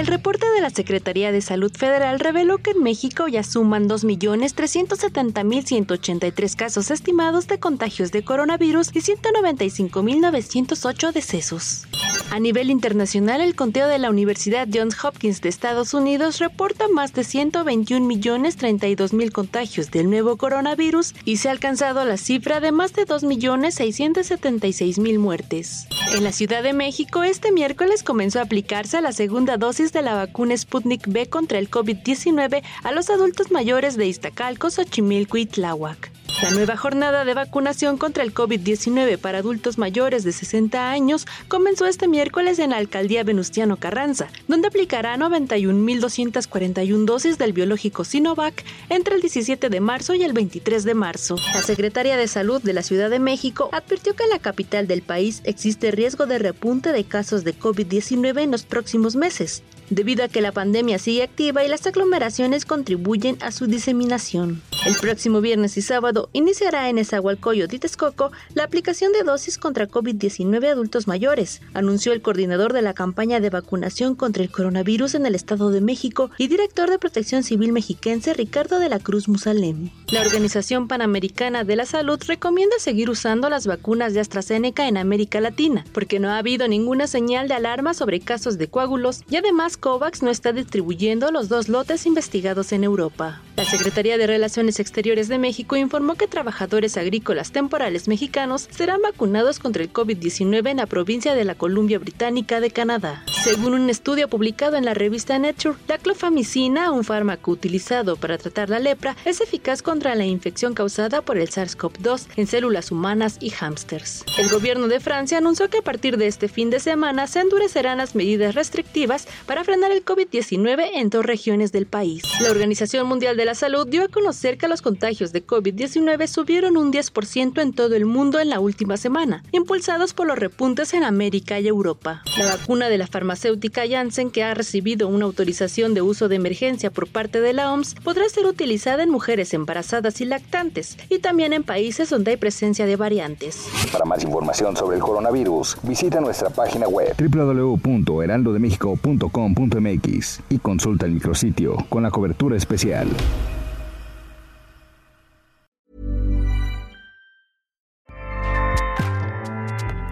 El reporte de la Secretaría de Salud Federal reveló que en México ya suman 2.370.183 casos estimados de contagios de coronavirus y 195.908 decesos. A nivel internacional, el conteo de la Universidad Johns Hopkins de Estados Unidos reporta más de 121.032.000 contagios del nuevo coronavirus y se ha alcanzado la cifra de más de 2.676.000 muertes. En la Ciudad de México, este miércoles comenzó a aplicarse la segunda dosis de la vacuna Sputnik B contra el COVID-19 a los adultos mayores de Iztacalco, Xochimilco y Tláhuac. La nueva jornada de vacunación contra el COVID-19 para adultos mayores de 60 años comenzó este miércoles en la alcaldía Venustiano Carranza, donde aplicará 91.241 dosis del biológico Sinovac entre el 17 de marzo y el 23 de marzo. La secretaria de Salud de la Ciudad de México advirtió que en la capital del país existe riesgo de repunte de casos de COVID-19 en los próximos meses, debido a que la pandemia sigue activa y las aglomeraciones contribuyen a su diseminación. El próximo viernes y sábado iniciará en Esahualcoyo y Texcoco la aplicación de dosis contra COVID-19 a adultos mayores, anunció el coordinador de la campaña de vacunación contra el coronavirus en el Estado de México y director de Protección Civil mexiquense Ricardo de la Cruz Musalem. La Organización Panamericana de la Salud recomienda seguir usando las vacunas de AstraZeneca en América Latina, porque no ha habido ninguna señal de alarma sobre casos de coágulos y además COVAX no está distribuyendo los dos lotes investigados en Europa. La Secretaría de Relaciones Exteriores de México informó que trabajadores agrícolas temporales mexicanos serán vacunados contra el COVID-19 en la provincia de la Columbia Británica de Canadá. Según un estudio publicado en la revista Nature, la clofamicina, un fármaco utilizado para tratar la lepra, es eficaz contra la infección causada por el SARS-CoV-2 en células humanas y hámsters. El gobierno de Francia anunció que a partir de este fin de semana se endurecerán las medidas restrictivas para frenar el COVID-19 en dos regiones del país. La Organización Mundial de la Salud dio a conocer que los contagios de COVID-19 subieron un 10% en todo el mundo en la última semana, impulsados por los repuntes en América y Europa. La vacuna de la farmacéutica Janssen, que ha recibido una autorización de uso de emergencia por parte de la OMS, podrá ser utilizada en mujeres embarazadas y lactantes, y también en países donde hay presencia de variantes. Para más información sobre el coronavirus, visita nuestra página web www.heraldodemexico.com.mx y consulta el micrositio con la cobertura especial.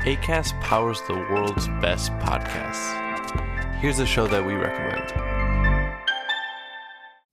ACAST powers the world's best podcasts. Here's a show that we recommend.